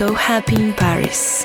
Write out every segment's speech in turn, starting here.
So Happy in Paris.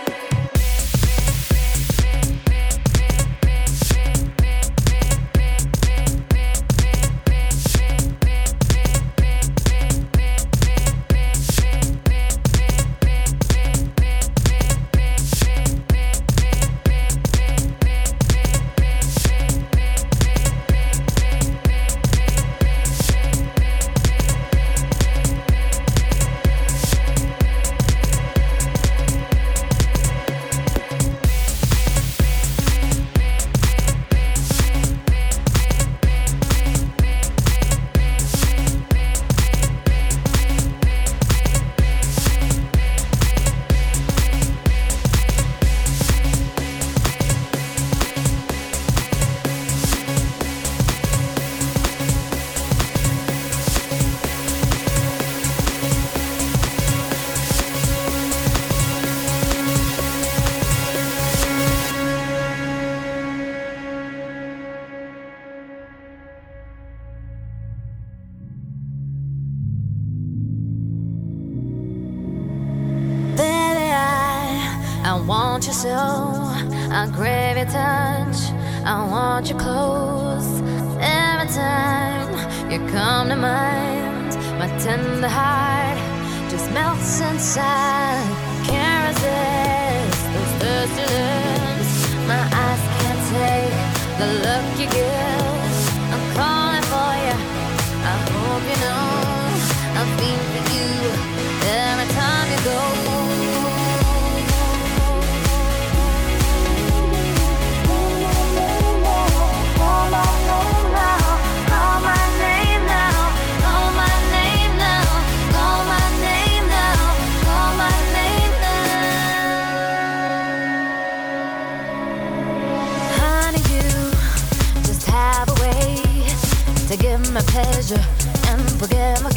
You come to mind, my tender heart just melts inside. Can't resist those thirsty lips. My eyes can't take the look you give. I'm calling for you. I hope you know I'm being for you. pleasure and forget my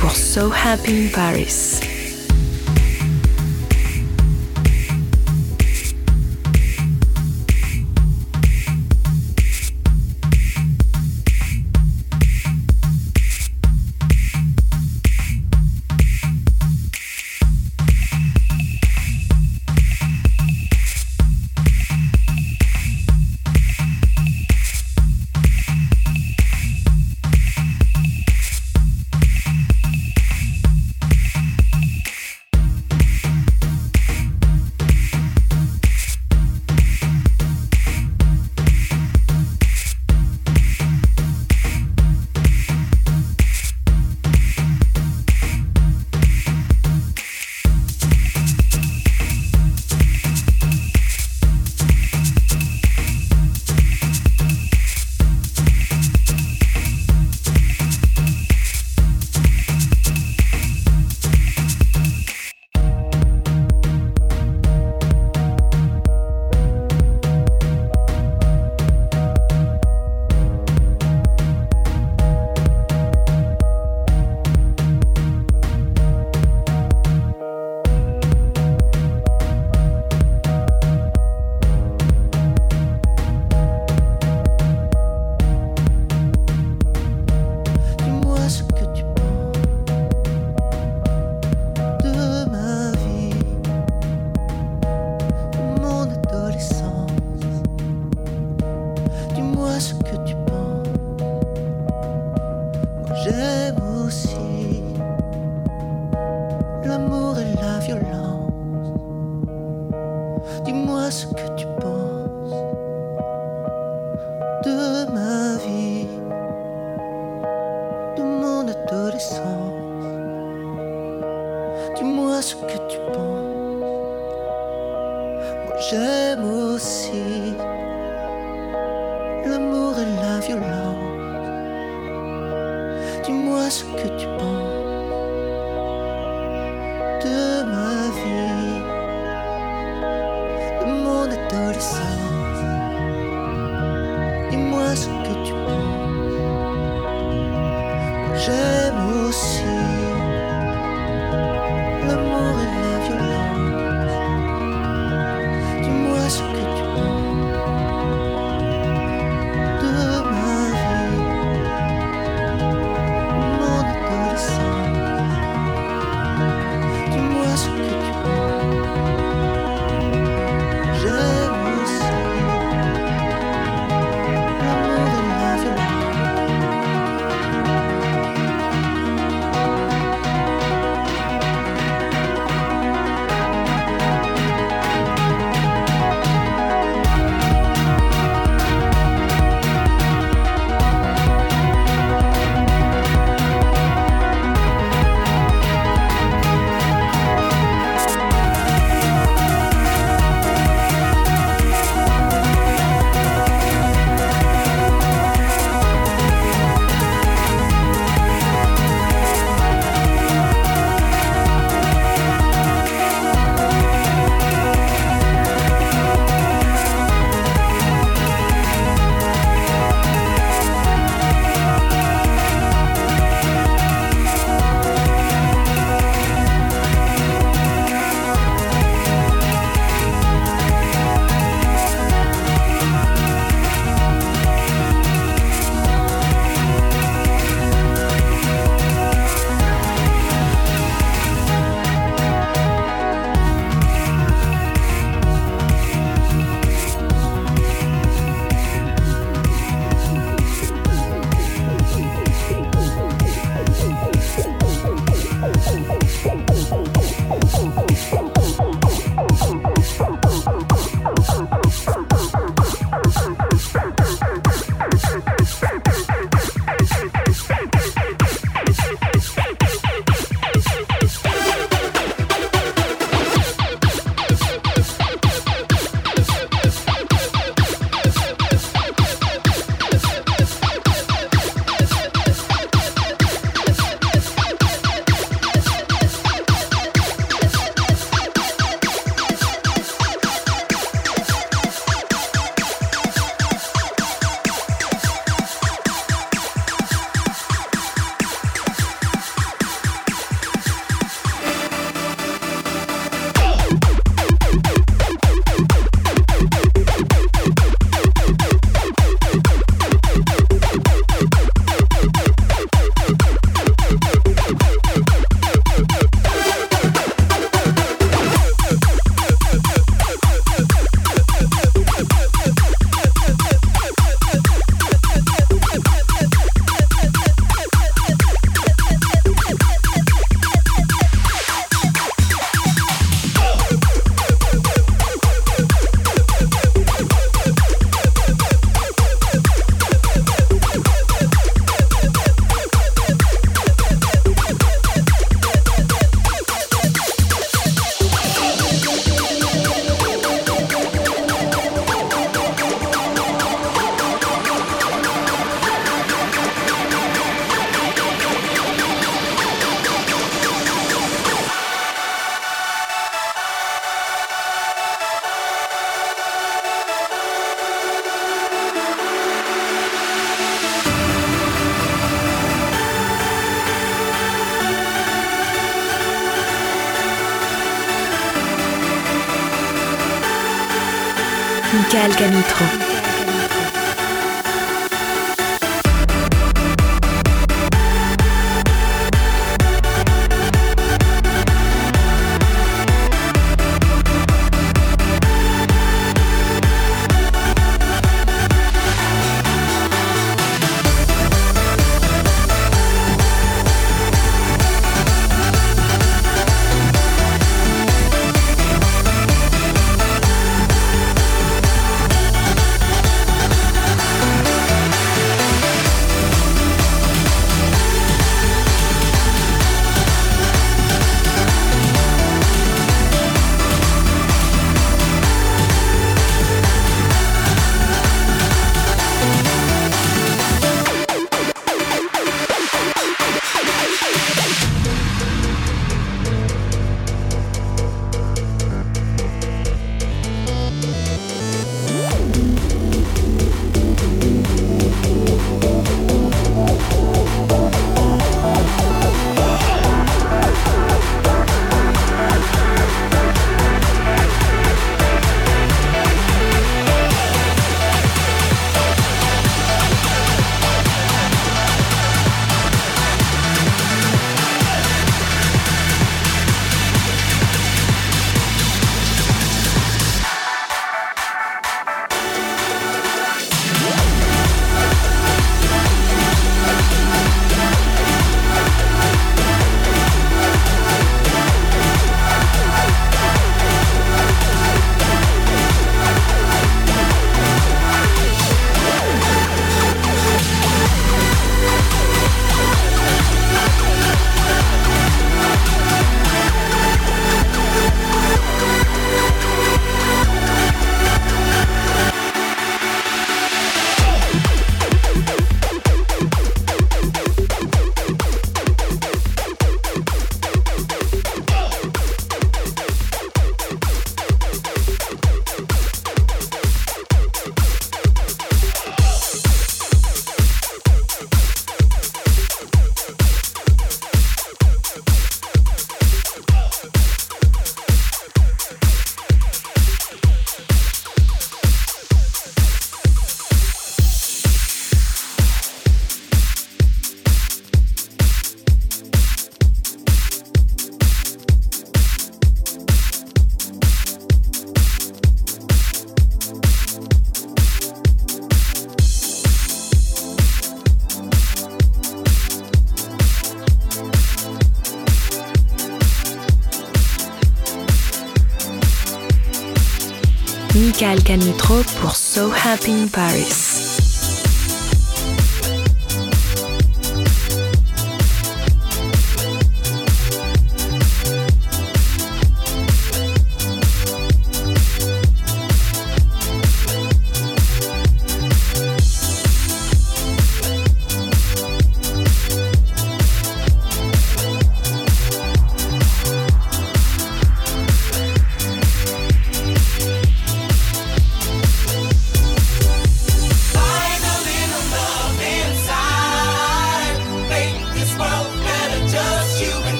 Pour So Happy in Paris. 头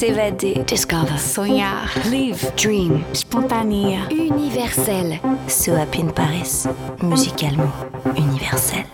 S'évader. Discover. Sonhar. Live. Dream. Spontané. Universel. So Happy in Paris. Musicalement universel.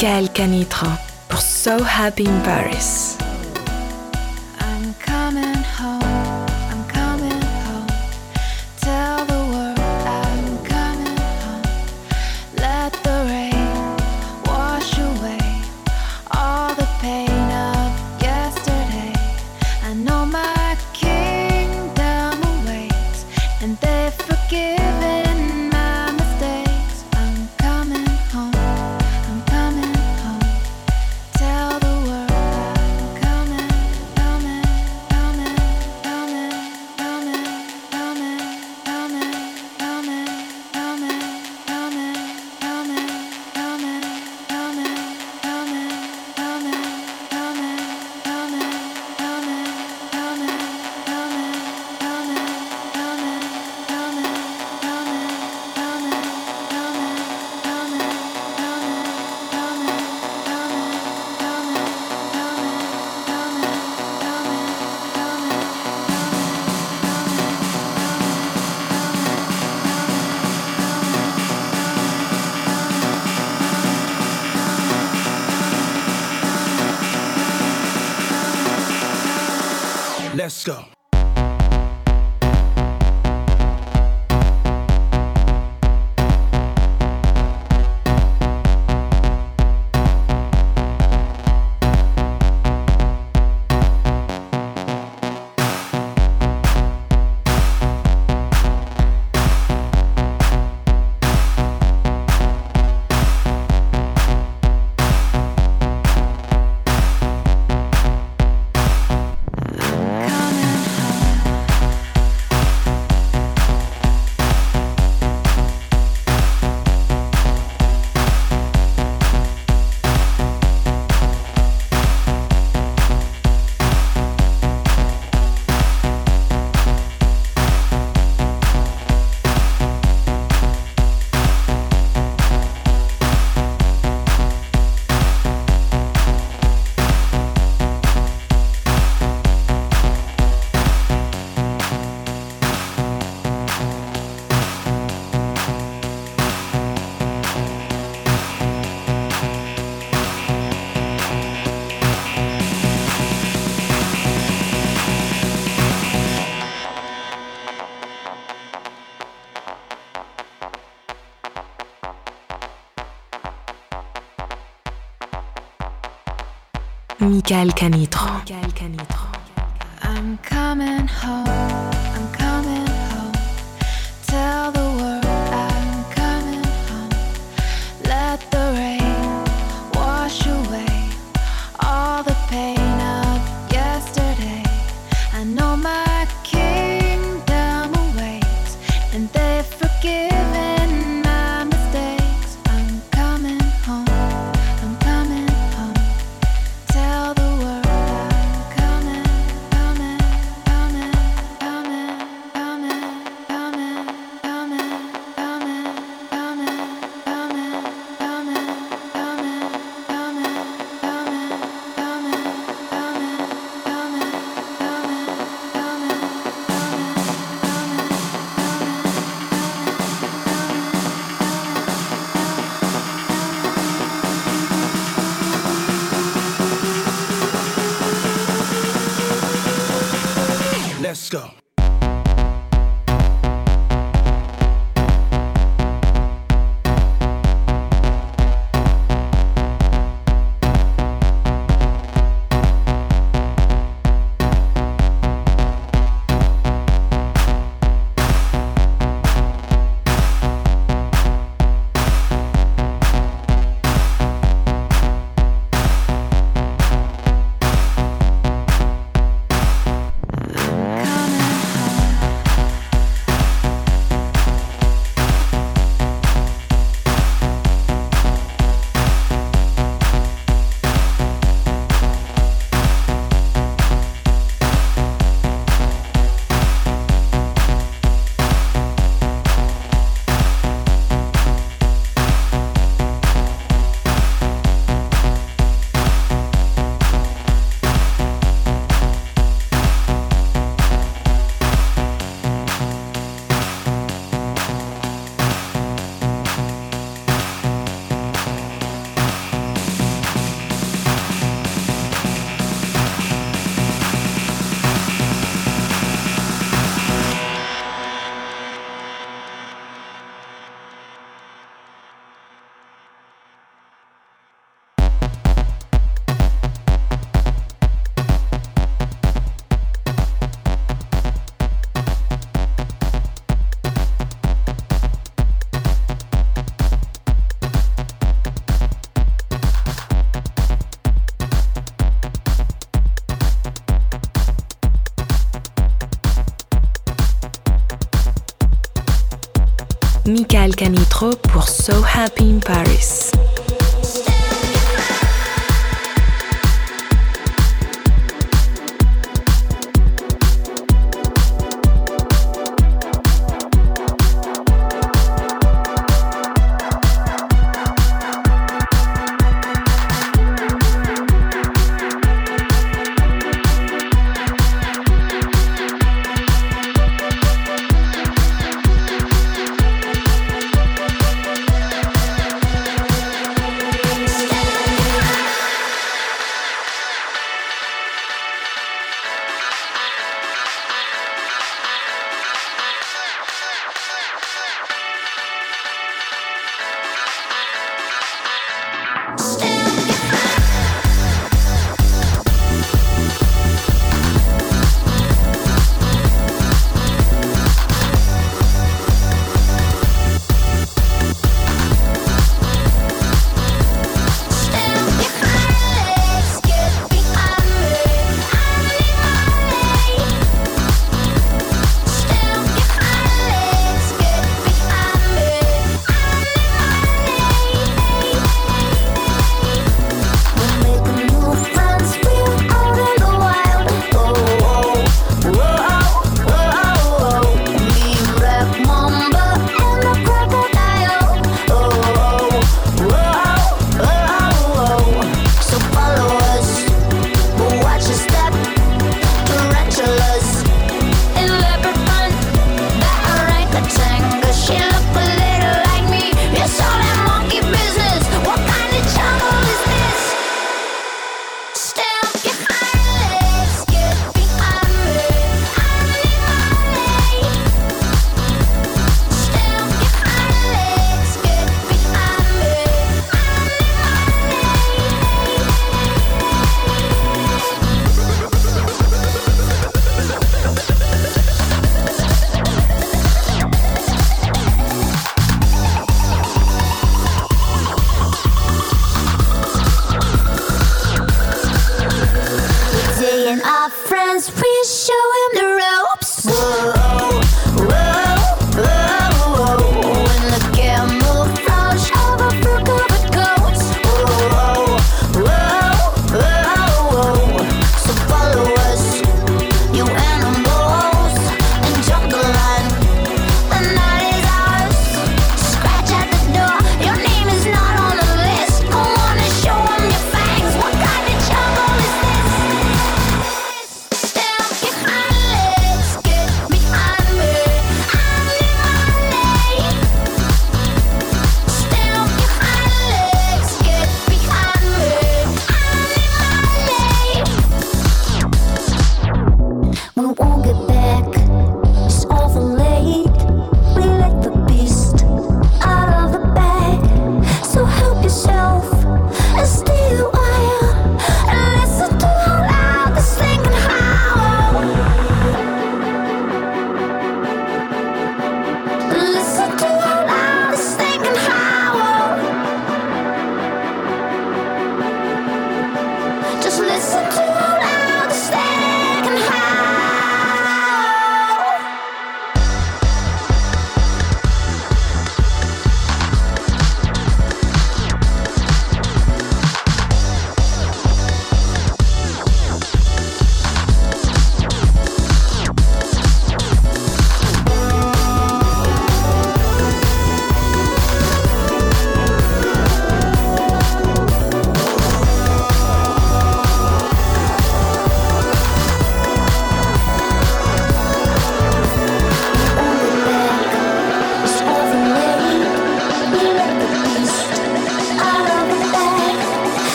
Michael Canitra pour So Happy in Paris. Michael Canitro. I'm coming home.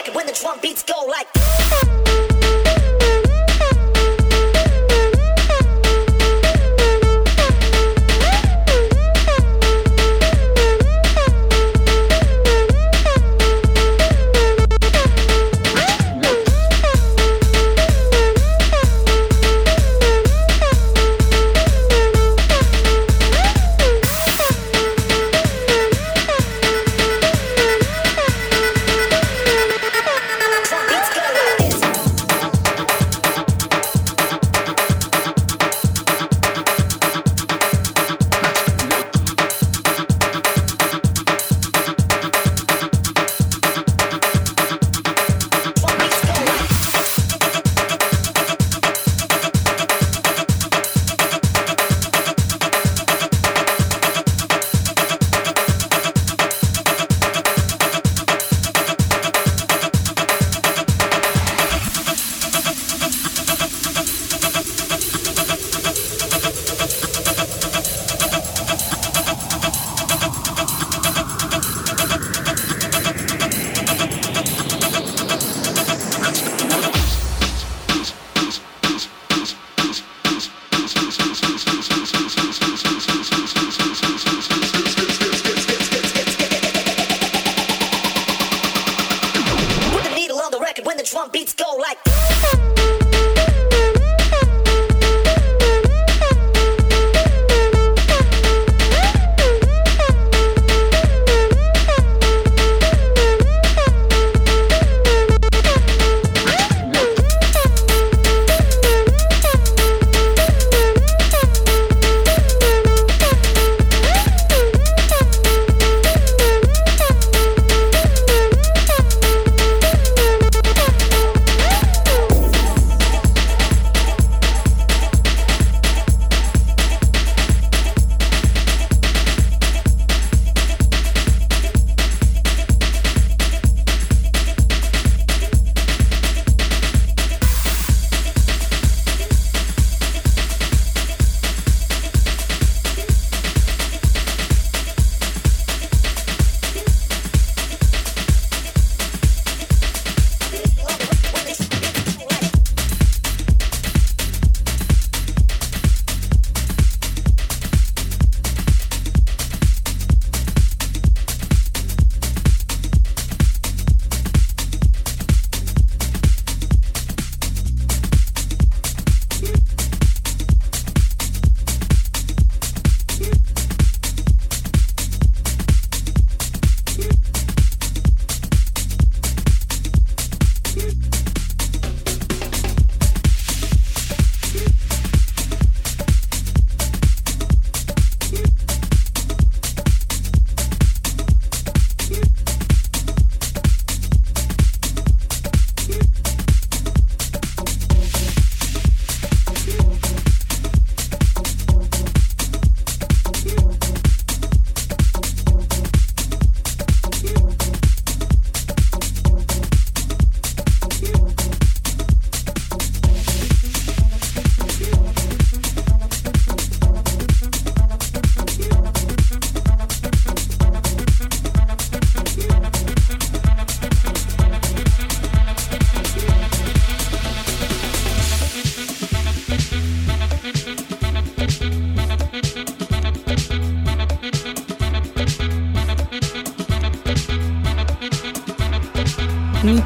record when the drum beats go like.